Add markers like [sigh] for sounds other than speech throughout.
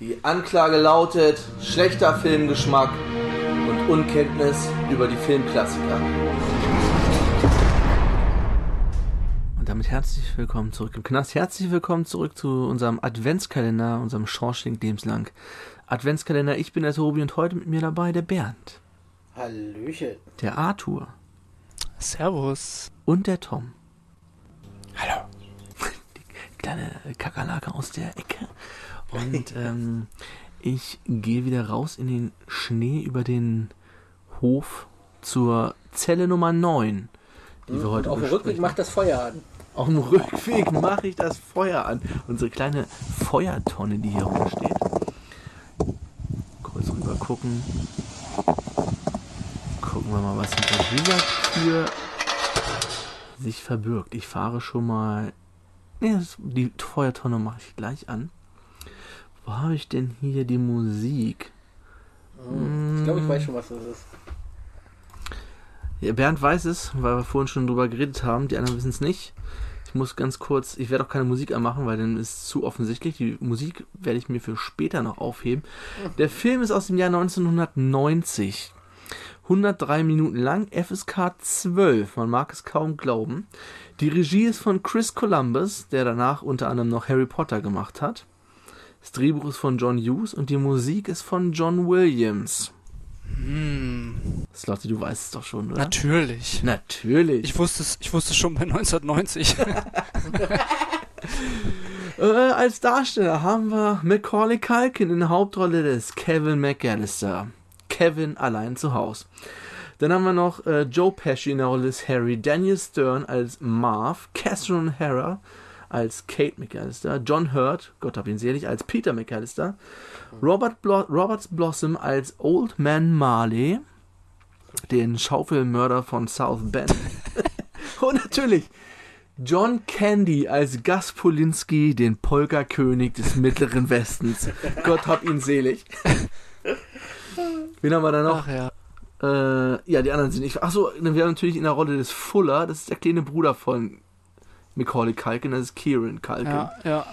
Die Anklage lautet schlechter Filmgeschmack und Unkenntnis über die Filmklassiker. Und damit herzlich willkommen zurück im Knast. Herzlich willkommen zurück zu unserem Adventskalender, unserem Schorschling lebenslang Adventskalender. Ich bin der Tobi und heute mit mir dabei der Bernd. Hallöchen. Der Arthur. Servus. Und der Tom. Hallo. [laughs] Die kleine Kakerlake aus der Ecke. Und ähm, ich gehe wieder raus in den Schnee über den Hof zur Zelle Nummer 9, die wir heute Auf dem Rückweg macht das Feuer an. Auf dem Rückweg mache ich das Feuer an. Unsere kleine Feuertonne, die hier rumsteht. Kurz rüber gucken. Gucken wir mal, was hinter dieser Tür sich verbirgt. Ich fahre schon mal. Nee, die Feuertonne mache ich gleich an. Wo habe ich denn hier die Musik? Ich glaube, ich weiß schon, was das ist. Ja, Bernd weiß es, weil wir vorhin schon drüber geredet haben. Die anderen wissen es nicht. Ich muss ganz kurz, ich werde auch keine Musik anmachen, weil dann ist es zu offensichtlich. Die Musik werde ich mir für später noch aufheben. Der Film ist aus dem Jahr 1990. 103 Minuten lang, FSK 12. Man mag es kaum glauben. Die Regie ist von Chris Columbus, der danach unter anderem noch Harry Potter gemacht hat. Das Drehbuch ist von John Hughes und die Musik ist von John Williams. Hm, Slotty, du weißt es doch schon, oder? natürlich. Natürlich. Ich wusste es, ich wusste es schon bei 1990. [laughs] Äh, als Darsteller haben wir Macaulay Culkin in der Hauptrolle des Kevin McAllister. Kevin allein zu Hause. Dann haben wir noch äh, Joe Pesci in der Rolle des Harry, Daniel Stern als Marv, Catherine O'Hara als Kate McAllister, John Hurt, Gott hab ihn selig, als Peter McAllister, Robert Blo Roberts Blossom als Old Man Marley, den Schaufelmörder von South Bend. [laughs] Und natürlich John Candy als Gus Polinski, den Polka-König des Mittleren Westens. Gott hab ihn selig. Wen haben wir da noch? Ach ja. Äh, ja, die anderen sind nicht. Achso, wir haben natürlich in der Rolle des Fuller, das ist der kleine Bruder von Macaulay Culkin, das ist Kieran Culkin. Ja, ja.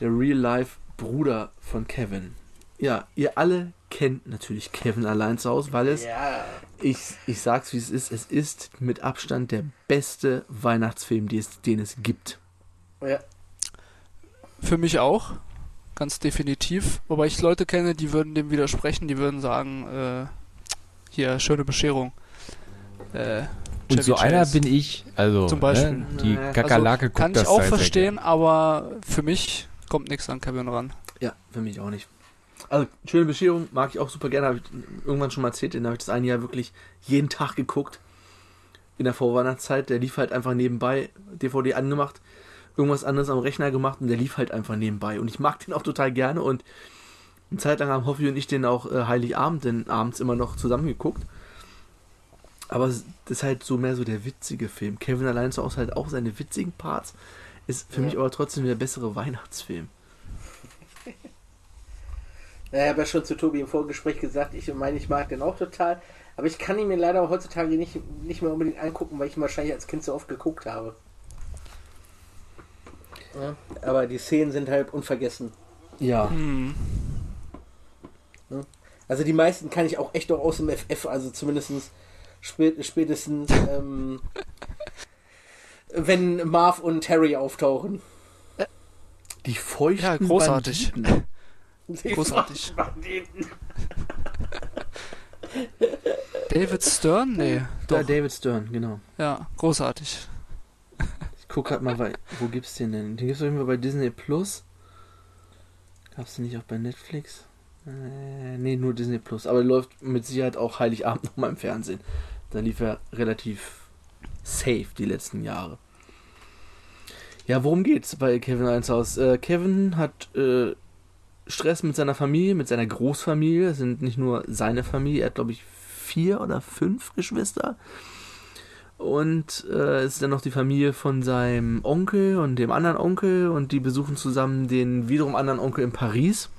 Der Real-Life-Bruder von Kevin. Ja, ihr alle kennt natürlich Kevin allein zu Hause, weil es Ja. ich, ich sag's wie es ist, es ist mit Abstand der beste Weihnachtsfilm, die es, den es gibt. ja. Für mich auch. Ganz definitiv. Wobei ich Leute kenne, die würden dem widersprechen, die würden sagen, äh, hier, schöne Bescherung. Äh, Und so einer Chase. bin ich. Also, Zum Beispiel. Ne, die Also, Kakerlake guckt Kann das ich auch sehr, sehr verstehen, gern. aber für mich kommt nichts an Kevin ran. Ja, für mich auch nicht. Also, schöne Bescherung, mag ich auch super gerne, habe ich irgendwann schon mal erzählt, den habe ich das eine Jahr wirklich jeden Tag geguckt. In der Vorweihnachtszeit, der lief halt einfach nebenbei, DVD angemacht, irgendwas anderes am Rechner gemacht und der lief halt einfach nebenbei. Und ich mag den auch total gerne und eine Zeit lang haben Hoffi und ich den auch äh, Heiligabend denn abends immer noch zusammen geguckt. Aber es- das ist halt so mehr so der witzige Film. Kevin allein zu Hause halt auch seine witzigen Parts. Ist für Ja. mich aber trotzdem der bessere Weihnachtsfilm. [laughs] Ja, Ich habe ja schon zu Tobi im Vorgespräch gesagt, ich meine, ich mag den auch total. Aber ich kann ihn mir leider heutzutage nicht, nicht mehr unbedingt angucken, weil ich ihn wahrscheinlich als Kind so oft geguckt habe. Ja, aber die Szenen sind halt unvergessen. Ja. Hm. Also die meisten kann ich auch echt noch aus dem FF, also zumindest spät, spätestens, ähm, [laughs] wenn Marv und Harry auftauchen. Die feuchten Ja, großartig. Banditen. [laughs] Die Großartig. Banditen. [laughs] David Stern? Nee, Ja, doch. David Stern, genau. Ja, großartig. Ich guck grad mal, weil, wo gibt's den denn? Den gibt's auf jeden Fall bei Disney Plus. Gab's den nicht auch bei Netflix? Äh, nee, nur Disney Plus. Aber läuft mit Sicherheit auch Heiligabend nochmal im Fernsehen. Da lief er relativ safe die letzten Jahre. Ja, worum geht's bei Kevin Eins Haus? Äh, Kevin hat äh, Stress mit seiner Familie, mit seiner Großfamilie. Es sind nicht nur seine Familie, er hat glaube ich vier oder fünf Geschwister. Und äh, es ist dann noch die Familie von seinem Onkel und dem anderen Onkel und die besuchen zusammen den wiederum anderen Onkel in Paris,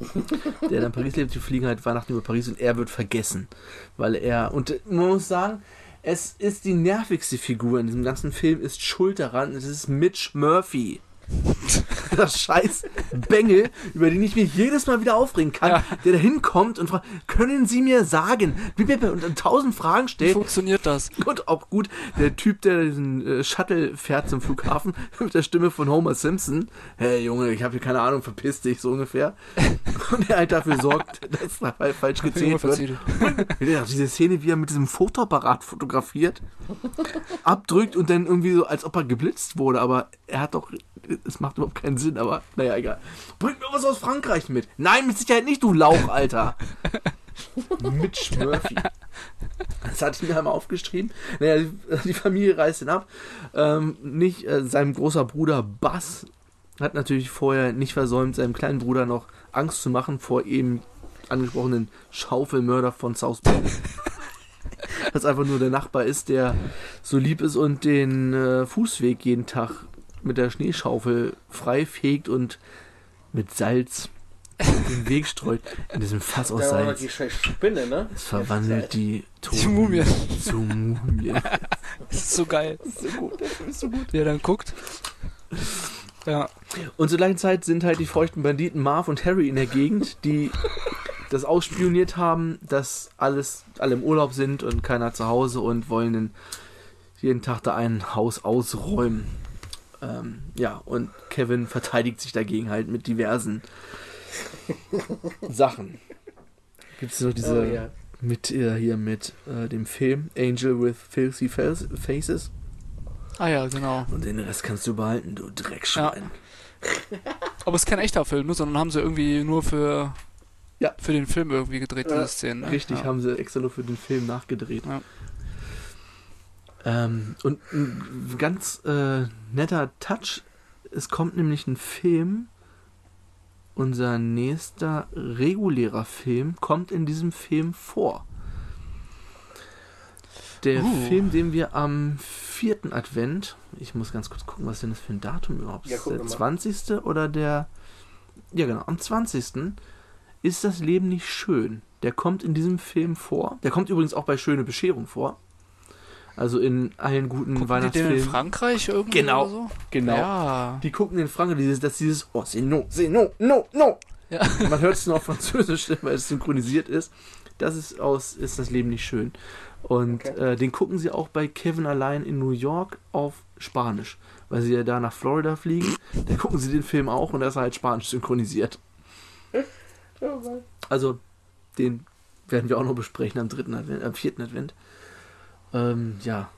[laughs] der in Paris lebt. Die fliegen halt Weihnachten über Paris und er wird vergessen, weil er und man muss sagen, es ist die nervigste Figur in diesem ganzen Film ist schuld daran. Es ist Mitch Murphy. [laughs] Das scheiß Bengel, über den ich mich jedes Mal wieder aufregen kann, Ja. der da hinkommt und fragt, können Sie mir sagen, und tausend Fragen Wie stellt. funktioniert das? [laughs] Und auch gut, der Typ, der diesen äh, Shuttle fährt zum Flughafen, [laughs] mit der Stimme von Homer Simpson. Hey Junge, ich habe hier keine Ahnung, verpiss dich, so ungefähr. Und er halt dafür sorgt, dass da fa- falsch gezählt wird. Ja, diese Szene, wie er mit diesem Fotoapparat fotografiert, abdrückt und dann irgendwie so, als ob er geblitzt wurde, aber er hat doch, es macht überhaupt keinen Sinn, aber naja, egal. Bring mir was aus Frankreich mit. Nein, mit Sicherheit nicht, du Lauch, Alter. [laughs] Mitch Murphy. Das hatte ich mir einmal aufgeschrieben. Naja, die, Familie reist ihn ab. Ähm, nicht äh, seinem großer Bruder Bass hat natürlich vorher nicht versäumt, seinem kleinen Bruder noch Angst zu machen vor eben angesprochenen Schaufelmörder von South Park. Was einfach nur der Nachbar ist, der so lieb ist und den äh, Fußweg jeden Tag mit der Schneeschaufel frei fegt und mit Salz den Weg streut. In diesem Fass [laughs] aus Salz. die scheiß Spinne, ne? Es verwandelt die Die Mumie. zu Mumien. Das [laughs] ist so geil. so gut, der Film ist so gut. Wie er dann guckt. Ja. Und zur gleichen Zeit sind halt die feuchten Banditen Marv und Harry in der Gegend, die das ausspioniert haben, dass alles, alle im Urlaub sind und keiner zu Hause und wollen dann jeden Tag da ein Haus ausräumen. Ähm, ja, und Kevin verteidigt sich dagegen halt mit diversen Sachen. Gibt es noch diese Oh, ja. mit äh, hier mit äh, dem Film Angel with Filthy Face- Faces Ah ja, genau. und den Rest kannst du behalten, du Dreckschwein. Aber es ist kein echter Film, ne, sondern haben sie irgendwie nur für, Ja. für den Film irgendwie gedreht, Ja. diese Szenen. Ne? Richtig, ja. haben sie extra nur für den Film nachgedreht. Ja. Ähm, und ein ganz äh, netter Touch, es kommt nämlich ein Film, unser nächster regulärer Film kommt in diesem Film vor. Der Uh. Film, den wir am vierten Advent, ich muss ganz kurz gucken, was denn das für ein Datum überhaupt Ja, ist. guck Der mal. 20. oder der, ja genau, am 20. ist das Leben nicht schön. Der kommt in diesem Film vor. Der kommt übrigens auch bei Schöne Bescherung vor. Also in allen guten Gucken die den in Weihnachtsfilmen. Frankreich irgendwie Genau. oder so? Genau. Ja. Die gucken in Frankreich, dieses, dass dieses, oh, c'est no, c'est no, no, no. Ja. Man hört es nur auf Französisch, [laughs] weil es synchronisiert ist. Das ist aus, ist das Leben nicht schön. Und Okay. äh, den gucken sie auch bei Kevin allein in New York auf Spanisch, weil sie ja da nach Florida fliegen. Da gucken sie den Film auch und da ist er halt Spanisch synchronisiert. Oh. Also, den werden wir auch noch besprechen am dritten Advent, am vierten Advent. Ähm, ja.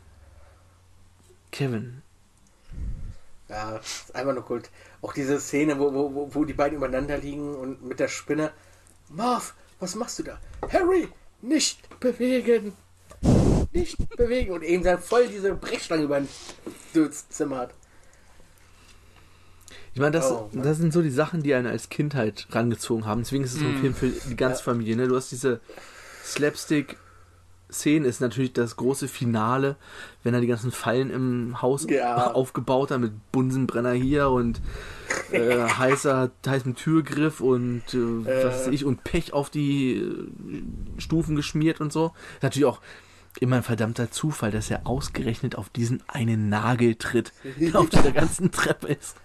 Kevin. Ja, ist einfach nur Kult. Auch diese Szene, wo, wo, wo, die beiden übereinander liegen und mit der Spinne. Marv, was machst du da? Harry, nicht bewegen. Nicht bewegen. Und eben dann voll diese Brechstange über das Zimmer hat. Ich meine, das, Oh, das sind so die Sachen, die einen als Kind halt rangezogen haben. Deswegen ist es so ein Mm. Film für die ganze Ja. Familie. Ne? Du hast diese Slapstick-Szene, ist natürlich das große Finale, wenn er die ganzen Fallen im Haus Ja. aufgebaut hat mit Bunsenbrenner hier und äh, [laughs] heißer, heißem Türgriff und äh, was weiß ich und Pech auf die äh, Stufen geschmiert und so. Natürlich auch immer ein verdammter Zufall, dass er ausgerechnet auf diesen einen Nagel tritt, der auf dieser [laughs] ganzen Treppe ist.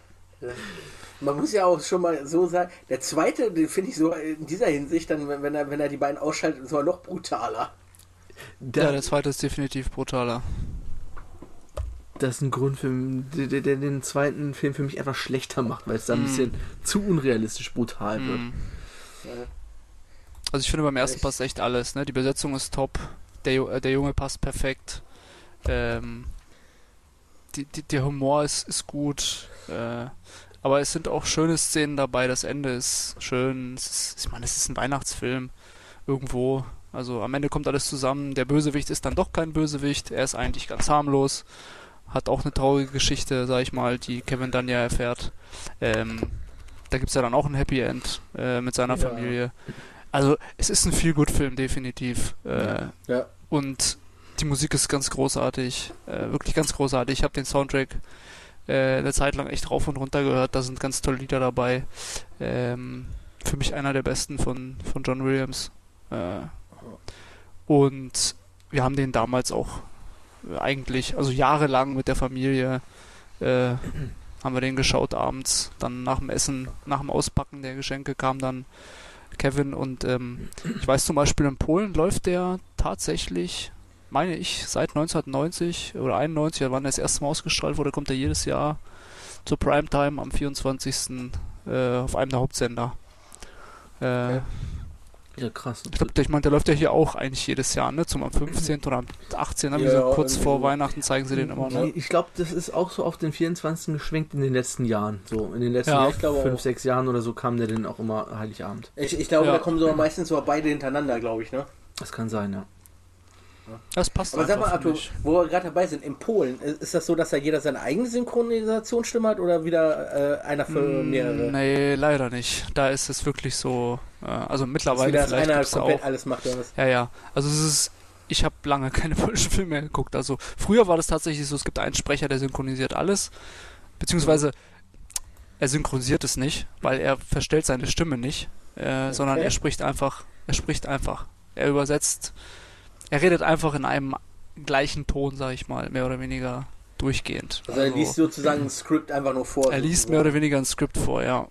Man muss ja auch schon mal so sagen, der zweite, den finde ich so in dieser Hinsicht, dann, wenn er, wenn er die beiden ausschaltet, sogar noch brutaler. Da, ja, der zweite ist definitiv brutaler. das ist ein Grund, für, der, der, den zweiten Film für mich etwas schlechter macht, weil es da ein Mm. bisschen zu unrealistisch brutal wird. Mhm. Ja. Also ich finde beim ersten Echt? passt echt alles, ne? Die Besetzung ist top, der, äh, der Junge passt perfekt. Ähm, die, die, der Humor ist, ist gut. Äh, aber es sind auch schöne Szenen dabei. Das Ende ist schön. Es ist, ich meine, es ist ein Weihnachtsfilm irgendwo. Also am Ende kommt alles zusammen. Der Bösewicht ist dann doch kein Bösewicht. Er ist eigentlich ganz harmlos. Hat auch eine traurige Geschichte, sag ich mal, die Kevin dann ja erfährt. Ähm, da gibt es ja dann auch ein Happy End äh, mit seiner Ja. Familie. Also es ist ein viel gut Film definitiv. Äh, Ja. und die Musik ist ganz großartig, äh, wirklich ganz großartig. Ich habe den Soundtrack äh, eine Zeit lang echt rauf und runter gehört. Da sind ganz tolle Lieder dabei. Ähm, für mich einer der besten von, von John Williams. Und wir haben den damals auch äh, eigentlich, also jahrelang mit der Familie äh, haben wir den geschaut abends. Dann nach dem Essen, nach dem Auspacken der Geschenke kam dann Kevin und ähm, ich weiß zum Beispiel in Polen läuft der tatsächlich, meine ich, seit 1990 oder 91, wann er das erste Mal ausgestrahlt wurde, kommt er jedes Jahr zur Primetime am 24. Äh, auf einem der Hauptsender. Äh, Okay. Ja, krass. ich glaube, ich meine, der läuft ja hier auch eigentlich jedes Jahr, ne? Zum am 15. oder am 18. Ja, Ja, so kurz vor. Weihnachten zeigen sie den immer, ne? Ich glaube, das ist auch so auf den 24. geschwenkt in den letzten Jahren. So, in den letzten Ja, ich glaube fünf, auch. sechs Jahren oder so kam der dann auch immer Heiligabend. Ich, ich glaube, Ja. da kommen so meistens so beide hintereinander, glaube ich, ne? Das kann sein, ja. Das passt Aber sag mal, Arthur, wo wir gerade dabei sind, in Polen, ist das so, dass da jeder seine eigene Synchronisationsstimme hat oder wieder äh, einer für mehrere? Mm, Nee, leider nicht. Da ist es wirklich so, also mittlerweile dass vielleicht einer komplett auch. alles macht oder was? Ja, ja. Also es ist, ich habe lange [laughs] keine polnischen Filme mehr geguckt. Also früher war das tatsächlich so, es gibt einen Sprecher, der synchronisiert alles, beziehungsweise er synchronisiert es nicht, weil er verstellt seine Stimme nicht, äh, sondern Okay. er spricht einfach, er spricht einfach. Er übersetzt, er redet einfach in einem gleichen Ton, sag ich mal, mehr oder weniger durchgehend. Also er liest sozusagen ein Skript einfach nur vor. Er liest mehr oder weniger ein Skript vor, ja.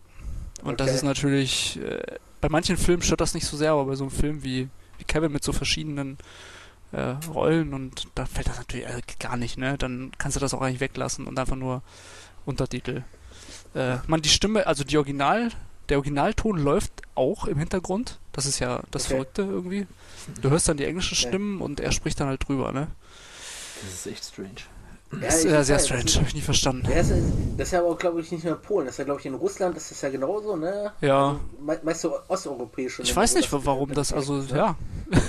Und das Okay. ist natürlich, äh, bei manchen Filmen stört das nicht so sehr, aber bei so einem Film wie, wie Kevin mit so verschiedenen äh, Rollen und da fällt das natürlich äh, gar nicht, ne? Dann kannst du das auch eigentlich weglassen und einfach nur Untertitel. Äh, man, die Stimme, also die Original, der Originalton läuft auch im Hintergrund. Das ist ja das Okay. Verrückte irgendwie. Du hörst dann die englischen Okay. Stimmen und er spricht dann halt drüber, ne? Das ist echt strange. Ja, Das ist ich äh, weiß, sehr das strange, ist- habe ich nie verstanden. Ja, das, ist, das ist ja aber, glaube ich, nicht nur in Polen. Das ist ja, glaube ich, in Russland ist das ja genauso, ne? Ja. Me meist so osteuropäische. Ich weiß nicht, warum das, also, ja, Ja,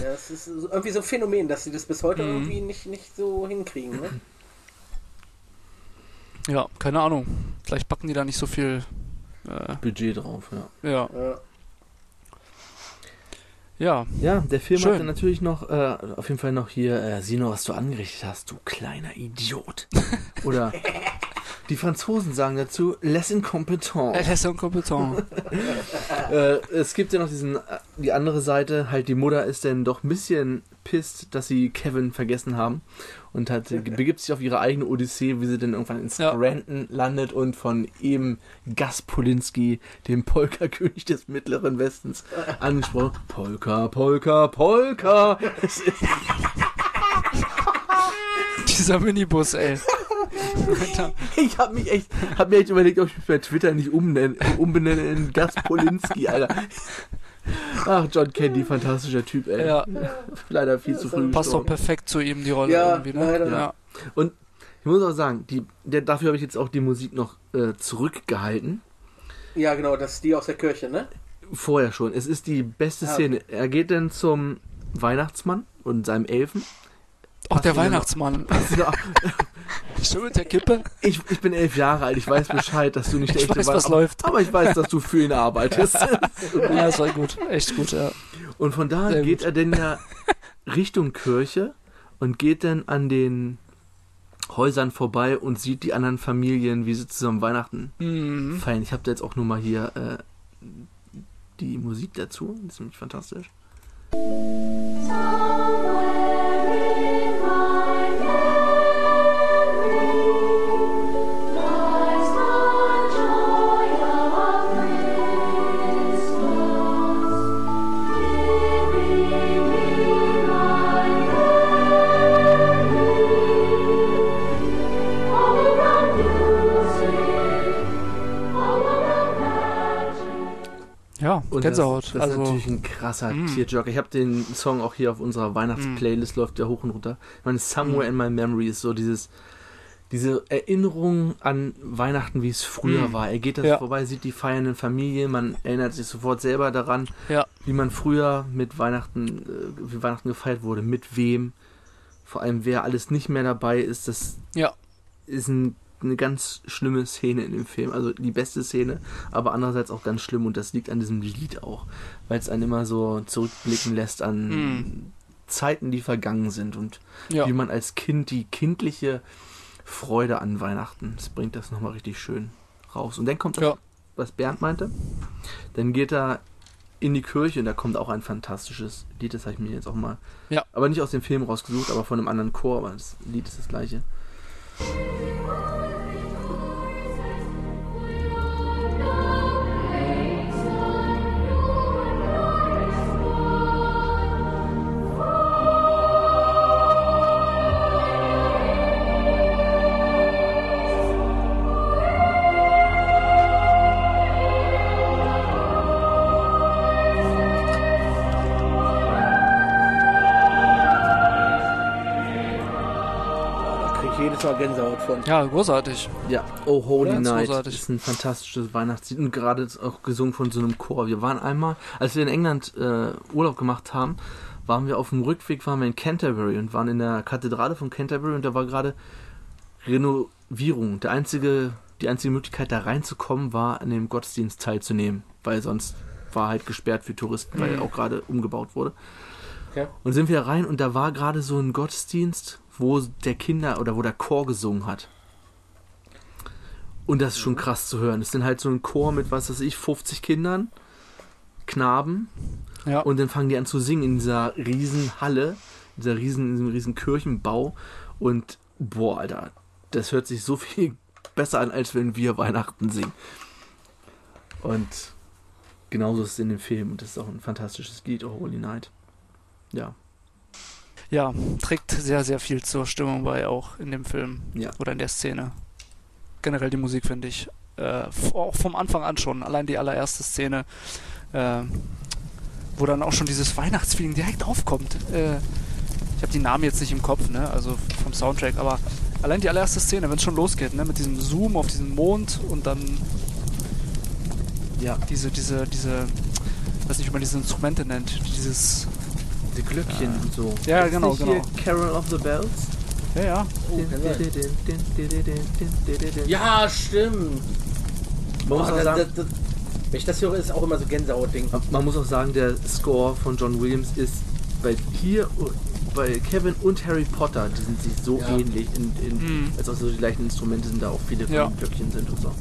das ist irgendwie so ein Phänomen, dass sie das bis heute Mhm. irgendwie nicht, nicht so hinkriegen, ne? Ja, keine Ahnung. Vielleicht packen die da nicht so viel. Äh, Budget drauf, ja. ja, Ja. Ja. Ja, der Film Schön. hatte natürlich noch, äh, auf jeden Fall noch hier, äh, nur, was du angerichtet hast, du kleiner Idiot. [laughs] Oder die Franzosen sagen dazu, les incompetent. Er ist inkompetent. [laughs] Äh, es gibt ja noch diesen, äh, die andere Seite, halt die Mutter ist dann doch ein bisschen pisst, dass sie Kevin vergessen haben und hat, [laughs] begibt sich auf ihre eigene Odyssee, wie sie dann irgendwann in Ja. Scranton landet und von eben Gas Polinski, dem Polka-König des Mittleren Westens, angesprochen. Polka, Polka, Polka. Es ist, [laughs] Dieser Minibus, ey. Ich habe mich echt, hab mir echt überlegt, ob ich mich bei Twitter nicht umnenne, umbenenne in Gas Polinski, Alter. Ach, John Candy, fantastischer Typ, ey. Ja, Leider viel zu früh passt doch gestorben. perfekt zu ihm, die Rolle Ja, irgendwie, ne? leider. Ja. Ich muss auch sagen, die, der, dafür habe ich jetzt auch die Musik noch äh, zurückgehalten. ja, genau, das ist die aus der Kirche, ne? Vorher schon. Es ist die beste Ah, Szene. Er geht dann zum Weihnachtsmann und seinem Elfen. Auch der dir Weihnachtsmann. Ja, [laughs] [laughs] Schon mit der Kippe? ich, ich bin elf Jahre alt, ich weiß Bescheid, dass du nicht der Ich echte weiß, was Weihnachts- läuft. Aber ich weiß, dass du für ihn arbeitest. [laughs] Ja, das war gut. Echt gut, ja. Und von da Sehr geht gut. er dann ja Richtung Kirche und geht dann an den Häusern vorbei und sieht die anderen Familien, wie sie zusammen Weihnachten Mhm. feiern. Ich habe da jetzt auch nur mal hier äh, die Musik dazu. Das ist nämlich fantastisch. Und Gänsehaut. Das, das also, ist natürlich ein krasser Mm. Tearjerker. Ich habe den Song auch hier auf unserer Weihnachtsplaylist, läuft der hoch und runter. Ich meine, Somewhere Mm. in My Memory ist so dieses, diese Erinnerung an Weihnachten, wie es früher Mm. war. Er geht da Ja. vorbei, sieht die feiernden Familien, man erinnert sich sofort selber daran, Ja. wie man früher mit Weihnachten, äh, wie Weihnachten gefeiert wurde, mit wem, vor allem wer alles nicht mehr dabei ist. Das Ja. ist ein eine ganz schlimme Szene in dem Film. Also die beste Szene, aber andererseits auch ganz schlimm und das liegt an diesem Lied auch, weil es einen immer so zurückblicken lässt an Mm. Zeiten, die vergangen sind und ja. wie man als Kind die kindliche Freude an Weihnachten, das bringt das nochmal richtig schön raus. Und dann kommt das, Ja. was Bernd meinte, dann geht er in die Kirche und da kommt auch ein fantastisches Lied, das habe ich mir jetzt auch mal, Ja. aber nicht aus dem Film rausgesucht, aber von einem anderen Chor, aber das Lied ist das gleiche. Jedes Mal Gänsehaut von. Ja, großartig. Ja, Oh Holy Ja, Night großartig. ist ein fantastisches Weihnachtslied und gerade ist auch gesungen von so einem Chor. Wir waren einmal, als wir in England äh, Urlaub gemacht haben, waren wir auf dem Rückweg, waren wir in Canterbury und waren in der Kathedrale von Canterbury und da war gerade Renovierung. Der einzige, die einzige Möglichkeit da reinzukommen war, an dem Gottesdienst teilzunehmen, weil sonst war halt gesperrt für Touristen, weil auch gerade umgebaut wurde. Okay. Und sind wir rein und da war gerade so ein Gottesdienst, wo der Kinder oder wo der Chor gesungen hat. Und das ist schon krass zu hören. Es sind halt so ein Chor mit, was weiß ich, 50 Kindern, Knaben. Ja. Und dann fangen die an zu singen in dieser riesen Halle, in dieser riesen, in diesem riesen Kirchenbau. Und boah, Alter, das hört sich so viel besser an, als wenn wir Weihnachten singen. Und genauso ist es in dem Film. Und das ist auch ein fantastisches Lied, Oh Holy Night. Ja, ja, trägt sehr, sehr viel zur Stimmung bei, auch in dem Film ja. oder in der Szene. Generell die Musik finde ich. Äh, auch vom Anfang an schon. Allein die allererste Szene, äh, wo dann auch schon dieses Weihnachtsfeeling direkt aufkommt. Äh, ich habe die Namen jetzt nicht im Kopf, ne? Also vom Soundtrack, aber allein die allererste Szene, wenn es schon losgeht, ne? Mit diesem Zoom auf diesen Mond und dann Ja, diese, diese, diese, weiß nicht, wie man diese Instrumente nennt, dieses, die Glöckchen Ja. und so. Ja, Ist genau, nicht hier genau. Carol of the Bells? ja, ja, Oh. Ja. Stimmt. Man muss, auch das, sagen, das, das, wenn ich das höre, ist auch immer so Gänsehaut-Ding. man muss auch sagen, der Score von John Williams ist bei hier, bei Kevin und Harry Potter, die sind sich so Ja. ähnlich, in, in, Mhm. als auch so die gleichen Instrumente sind da auch viele von Ja. Glöckchen sind und so.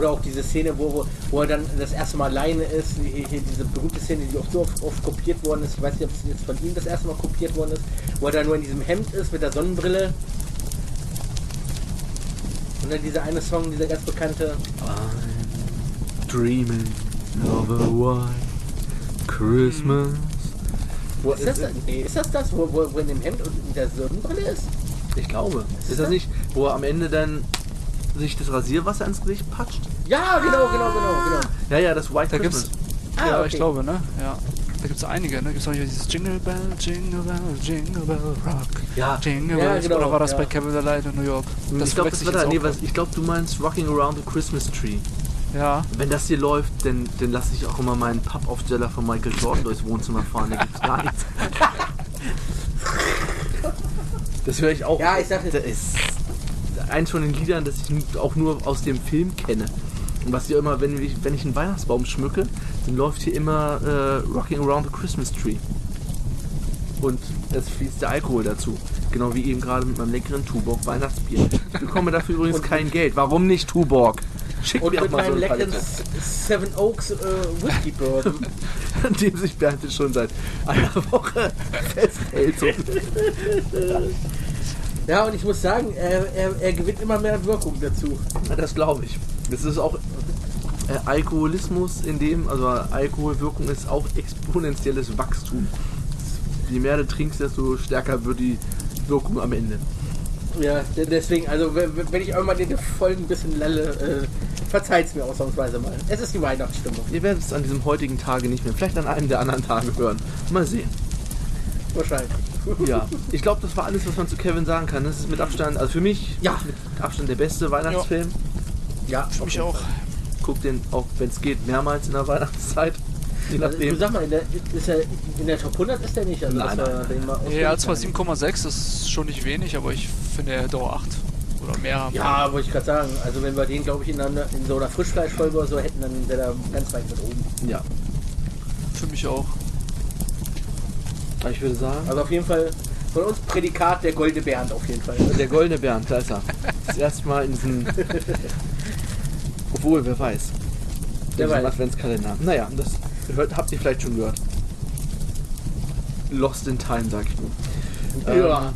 Oder auch diese Szene, wo, wo, er dann das erste Mal alleine ist. Hier, hier diese berühmte Szene, die auch so oft, oft kopiert worden ist. Ich weiß nicht, ob es jetzt von ihm das erste Mal kopiert worden ist. Wo er dann nur in diesem Hemd ist mit der Sonnenbrille. Und dann dieser eine Song, dieser ganz bekannte. I'm dreaming of a white Christmas. Wo ist das? Nee, ist das das, wo, wo, wo in dem Hemd und mit der Sonnenbrille ist? Ich glaube. Ist Ist das? das nicht, wo er am Ende dann sich das Rasierwasser ins Gesicht patscht? Ja, genau, genau, genau, genau. Ja, ja, das White Da Christmas. gibt's, Ah, ja, okay. ich glaube, ne? Ja. Da gibt es einige, ne? Gibt es auch hier dieses Jingle Bell, Jingle Bell, Jingle Bell Rock. Ja, Jingle Ja, Bells. genau, Oder war das ja. bei Kevin the Light in New York? ich glaube, das war da. Nee, was, ich glaube, du meinst Rocking Around the Christmas Tree. Ja. Wenn das hier läuft, dann, dann lasse ich auch immer meinen Pappaufsteller von Michael Jordan durchs Wohnzimmer fahren. Da gibt's gar nichts. [laughs] Das höre ich auch. Ja, ich dachte- Das ist eins von den Liedern, das ich auch nur aus dem Film kenne. Und was hier immer, wenn ich, wenn ich einen Weihnachtsbaum schmücke, dann läuft hier immer äh, Rocking Around the Christmas Tree. Und es fließt der Alkohol dazu. Genau wie eben gerade mit meinem leckeren Tuborg Weihnachtsbier. Ich bekomme dafür übrigens Und- kein Geld. Warum nicht Tuborg? Schick Und mir auch mit mal so meinem eine leckeren. Seven Oaks äh, Whiskey Bourbon. [laughs] an dem sich Bernd schon seit einer Woche festhält. So. [laughs] Ja, und ich muss sagen, er, er, er gewinnt immer mehr Wirkung dazu. Na, Das glaube ich. Das ist auch äh, Alkoholismus in dem, also Alkoholwirkung ist auch exponentielles Wachstum. Je mehr du trinkst, desto stärker wird die Wirkung am Ende. Ja, de- deswegen, also wenn ich irgendwann den Folgen ein bisschen lalle, äh, verzeiht's mir ausnahmsweise mal. Es ist die Weihnachtsstimmung. Ihr werdet es an diesem heutigen Tage nicht mehr, vielleicht an einem der anderen Tage hören. Mal sehen. Wahrscheinlich. Ja, [laughs] ich glaube, das war alles, was man zu Kevin sagen kann. Das ist mit Abstand, also für mich Ja. mit Abstand der beste Weihnachtsfilm. Ja, Für mich auch. Guck den auch, wenn es geht, mehrmals in der [laughs] Weihnachtszeit. Je Also, du nachdem. sag mal, in der, ist er, in der Top 100 ist er nicht. Also, Nein, nein, Ja, zwar können. 7,6 ist schon nicht wenig, aber ich finde, er hätte auch 8 oder mehr. Ja, wollte ich gerade sagen. Also wenn wir den, glaube ich, in, einer, in so einer Frischfleischfolge oder so hätten, dann wäre er ganz weit mit oben. Ja, Für mich auch. ich würde sagen, Also auf jeden Fall von uns Prädikat der goldene Bernd auf jeden Fall. der goldene Bernd, da ist er. [laughs] Das erste Mal in diesem. Obwohl, wer weiß. Diesem weiß. Adventskalender. Naja, das hört, habt ihr vielleicht schon gehört. Lost in Time, sag ich nur. Ja. Ähm,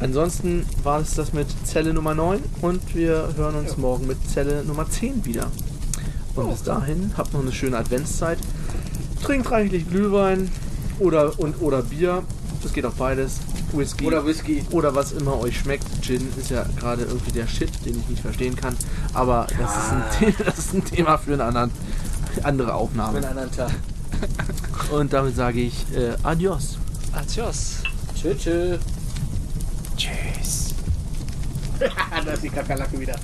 ansonsten war es das mit Zelle Nummer 9 und wir hören uns Ja. morgen mit Zelle Nummer 10 wieder. Und bis dahin, habt noch eine schöne Adventszeit. Trinkt reichlich Glühwein oder, und, oder Bier. Das geht auch beides. Whisky. Oder Whisky. Oder was immer euch schmeckt. Gin ist ja gerade irgendwie der Shit, den ich nicht verstehen kann. Aber das, ist ein Ja. Thema, [laughs] das ist ein Thema für eine anderen, andere Für Aufnahme. einen anderen Tag. [laughs] Und damit sage ich äh, Adios. Adios. Tschö, tschö. Tschüss. [laughs] da ist die Kakerlake wieder.